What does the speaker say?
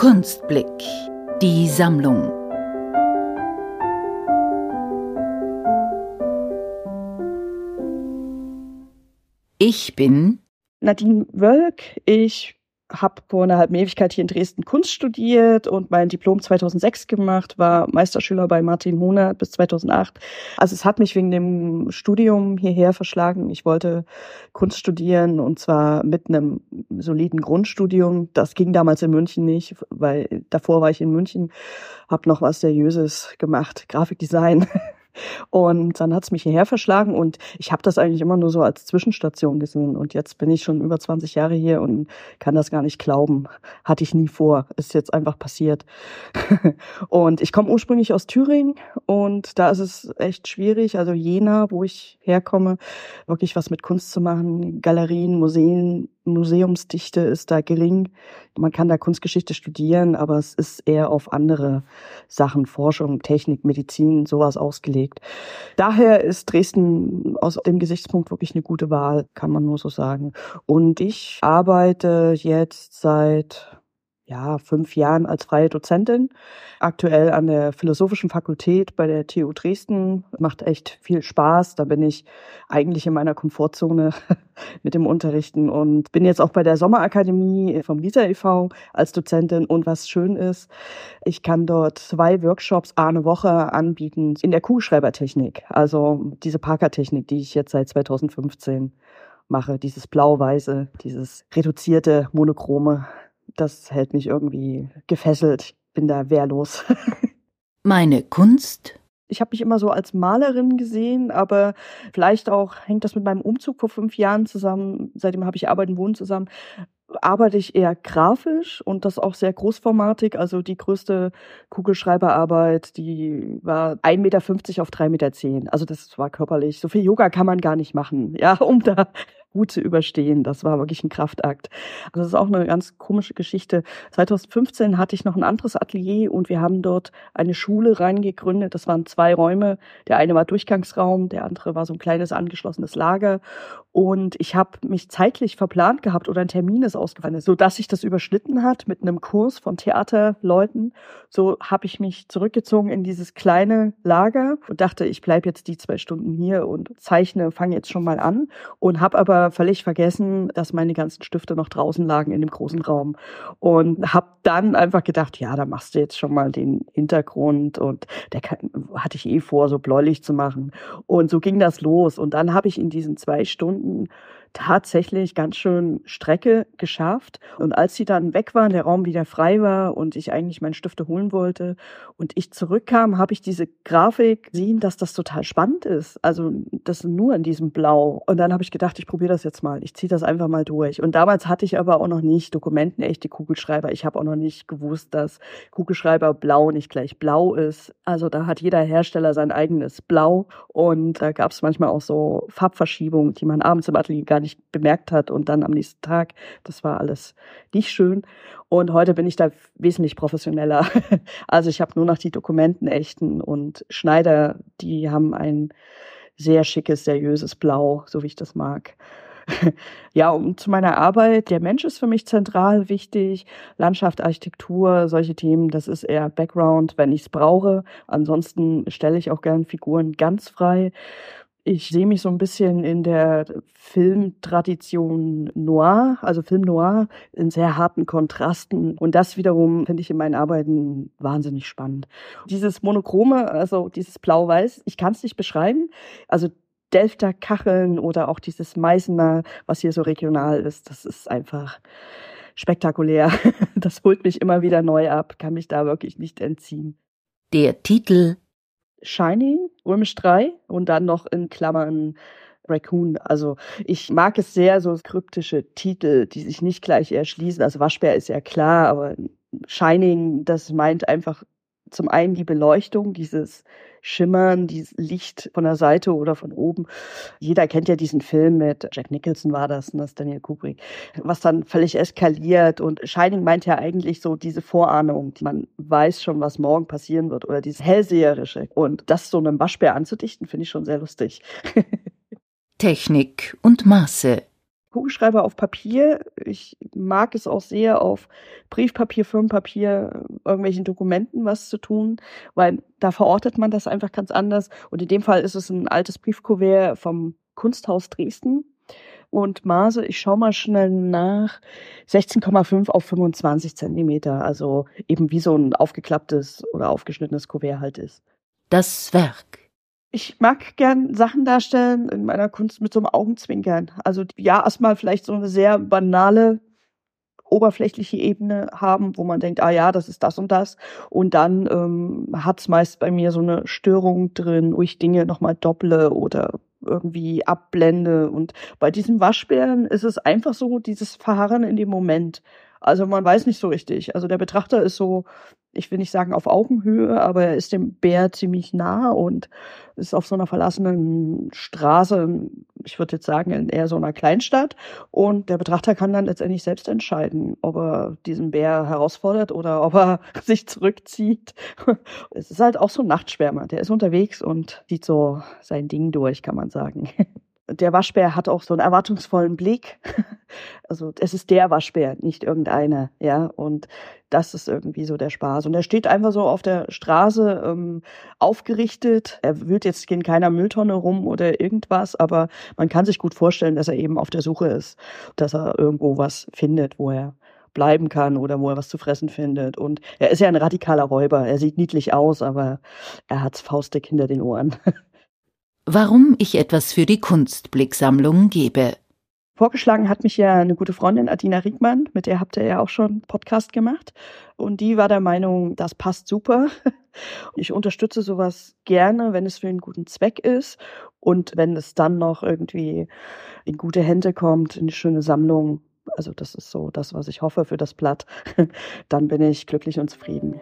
Kunstblick. Die Sammlung. Ich bin Nadine Wölk. Ich habe vor einer halben Ewigkeit hier in Dresden Kunst studiert und mein Diplom 2006 gemacht, war Meisterschüler bei Martin Hohner bis 2008. Also es hat mich wegen dem Studium hierher verschlagen. Ich wollte Kunst studieren und zwar mit einem soliden Grundstudium. Das ging damals in München nicht, weil davor war ich in München, habe noch was Seriöses gemacht, Grafikdesign. Und dann hat es mich hierher verschlagen und ich habe das eigentlich immer nur so als Zwischenstation gesehen. Und jetzt bin ich schon über 20 Jahre hier und kann das gar nicht glauben. Hatte ich nie vor. Ist jetzt einfach passiert. und ich komme ursprünglich aus Thüringen und da ist es echt schwierig. Also Jena, wo ich herkomme, wirklich was mit Kunst zu machen. Galerien, Museen, Museumsdichte ist da gering. Man kann da Kunstgeschichte studieren, aber es ist eher auf andere Sachen, Forschung, Technik, Medizin, sowas ausgelegt. Daher ist Dresden aus dem Gesichtspunkt wirklich eine gute Wahl, kann man nur so sagen. Und ich arbeite jetzt seit ja, fünf Jahren als freie Dozentin. Aktuell an der Philosophischen Fakultät bei der TU Dresden. Macht echt viel Spaß. Da bin ich eigentlich in meiner Komfortzone mit dem Unterrichten und bin jetzt auch bei der Sommerakademie vom Lisa e.V. als Dozentin. Und was schön ist, ich kann dort zwei Workshops eine Woche anbieten in der Kugelschreibertechnik. Also diese Parker-Technik, die ich jetzt seit 2015 mache. Dieses blau-weiße, dieses reduzierte, monochrome das hält mich irgendwie gefesselt. Bin da wehrlos. Meine Kunst? Ich habe mich immer so als Malerin gesehen, aber vielleicht auch hängt das mit meinem Umzug vor fünf Jahren zusammen. Seitdem habe ich Arbeit und Wohnen zusammen arbeite ich eher grafisch und das auch sehr großformatig. Also die größte Kugelschreiberarbeit, die war 1,50 Meter auf 3,10 Meter. Also das war körperlich. So viel Yoga kann man gar nicht machen, ja, um da gut zu überstehen. Das war wirklich ein Kraftakt. Also das ist auch eine ganz komische Geschichte. 2015 hatte ich noch ein anderes Atelier und wir haben dort eine Schule reingegründet. Das waren zwei Räume. Der eine war Durchgangsraum, der andere war so ein kleines angeschlossenes Lager. Und ich habe mich zeitlich verplant gehabt oder ein Termin ist ausgefallen, so dass sich das überschnitten hat mit einem Kurs von Theaterleuten. So habe ich mich zurückgezogen in dieses kleine Lager und dachte, ich bleibe jetzt die zwei Stunden hier und zeichne, fange jetzt schon mal an. Und habe aber völlig vergessen, dass meine ganzen Stifte noch draußen lagen in dem großen Raum. Und habe dann einfach gedacht, ja, da machst du jetzt schon mal den Hintergrund und der kann, hatte ich eh vor, so bläulich zu machen. Und so ging das los. Und dann habe ich in diesen zwei Stunden 嗯，tatsächlich ganz schön Strecke geschafft. Und als sie dann weg waren, der Raum wieder frei war und ich eigentlich meine Stifte holen wollte und ich zurückkam, habe ich diese Grafik gesehen, dass das total spannend ist. Also das nur in diesem Blau. Und dann habe ich gedacht, ich probiere das jetzt mal. Ich ziehe das einfach mal durch. Und damals hatte ich aber auch noch nicht dokumentenechte Kugelschreiber. Ich habe auch noch nicht gewusst, dass Kugelschreiber blau nicht gleich blau ist. Also da hat jeder Hersteller sein eigenes Blau. Und da gab es manchmal auch so Farbverschiebungen, die man abends im Atelier gar nicht bemerkt hat und dann am nächsten Tag. Das war alles nicht schön. Und heute bin ich da wesentlich professioneller. Also ich habe nur noch die Dokumenten echten und Schneider, die haben ein sehr schickes, seriöses Blau, so wie ich das mag. Ja, und zu meiner Arbeit, der Mensch ist für mich zentral wichtig. Landschaft, Architektur, solche Themen, das ist eher Background, wenn ich es brauche. Ansonsten stelle ich auch gern Figuren ganz frei ich sehe mich so ein bisschen in der Filmtradition Noir, also Film Noir, in sehr harten Kontrasten. Und das wiederum finde ich in meinen Arbeiten wahnsinnig spannend. Dieses Monochrome, also dieses Blau-Weiß, ich kann es nicht beschreiben. Also Delfter Kacheln oder auch dieses Meißner, was hier so regional ist, das ist einfach spektakulär. Das holt mich immer wieder neu ab, kann mich da wirklich nicht entziehen. Der Titel Shining, Römisch 3 und dann noch in Klammern Raccoon. Also ich mag es sehr, so kryptische Titel, die sich nicht gleich erschließen. Also Waschbär ist ja klar, aber Shining, das meint einfach zum einen die Beleuchtung, dieses Schimmern, dieses Licht von der Seite oder von oben. Jeder kennt ja diesen Film mit Jack Nicholson war das, das Daniel Kubrick, was dann völlig eskaliert. Und Shining meint ja eigentlich so diese Vorahnung. Man weiß schon, was morgen passieren wird oder dieses Hellseherische. Und das so einem Waschbär anzudichten, finde ich schon sehr lustig. Technik und Maße Kugelschreiber auf Papier. Ich mag es auch sehr, auf Briefpapier, Firmenpapier, irgendwelchen Dokumenten was zu tun, weil da verortet man das einfach ganz anders. Und in dem Fall ist es ein altes Briefkuvert vom Kunsthaus Dresden. Und Maße, ich schaue mal schnell nach, 16,5 auf 25 Zentimeter. Also eben wie so ein aufgeklapptes oder aufgeschnittenes Kuvert halt ist. Das Werk. Ich mag gern Sachen darstellen in meiner Kunst mit so einem Augenzwinkern. Also ja, erstmal vielleicht so eine sehr banale oberflächliche Ebene haben, wo man denkt, ah ja, das ist das und das. Und dann ähm, hat es meist bei mir so eine Störung drin, wo ich Dinge nochmal dopple oder irgendwie abblende. Und bei diesem Waschbären ist es einfach so dieses Verharren in dem Moment. Also man weiß nicht so richtig. Also der Betrachter ist so, ich will nicht sagen auf Augenhöhe, aber er ist dem Bär ziemlich nah und ist auf so einer verlassenen Straße, ich würde jetzt sagen in eher so einer Kleinstadt. Und der Betrachter kann dann letztendlich selbst entscheiden, ob er diesen Bär herausfordert oder ob er sich zurückzieht. Es ist halt auch so ein Nachtschwärmer, der ist unterwegs und zieht so sein Ding durch, kann man sagen. der Waschbär hat auch so einen erwartungsvollen Blick. Also es ist der Waschbär, nicht irgendeiner, ja. Und das ist irgendwie so der Spaß. Und er steht einfach so auf der Straße ähm, aufgerichtet. Er wühlt jetzt in keiner Mülltonne rum oder irgendwas, aber man kann sich gut vorstellen, dass er eben auf der Suche ist, dass er irgendwo was findet, wo er bleiben kann oder wo er was zu fressen findet. Und er ist ja ein radikaler Räuber. Er sieht niedlich aus, aber er hat's faustdick hinter den Ohren. Warum ich etwas für die Kunstblicksammlung gebe. Vorgeschlagen hat mich ja eine gute Freundin, Adina Riegmann, mit der habt ihr ja auch schon Podcast gemacht. Und die war der Meinung, das passt super. Ich unterstütze sowas gerne, wenn es für einen guten Zweck ist und wenn es dann noch irgendwie in gute Hände kommt, in eine schöne Sammlung. Also das ist so das, was ich hoffe für das Blatt. Dann bin ich glücklich und zufrieden.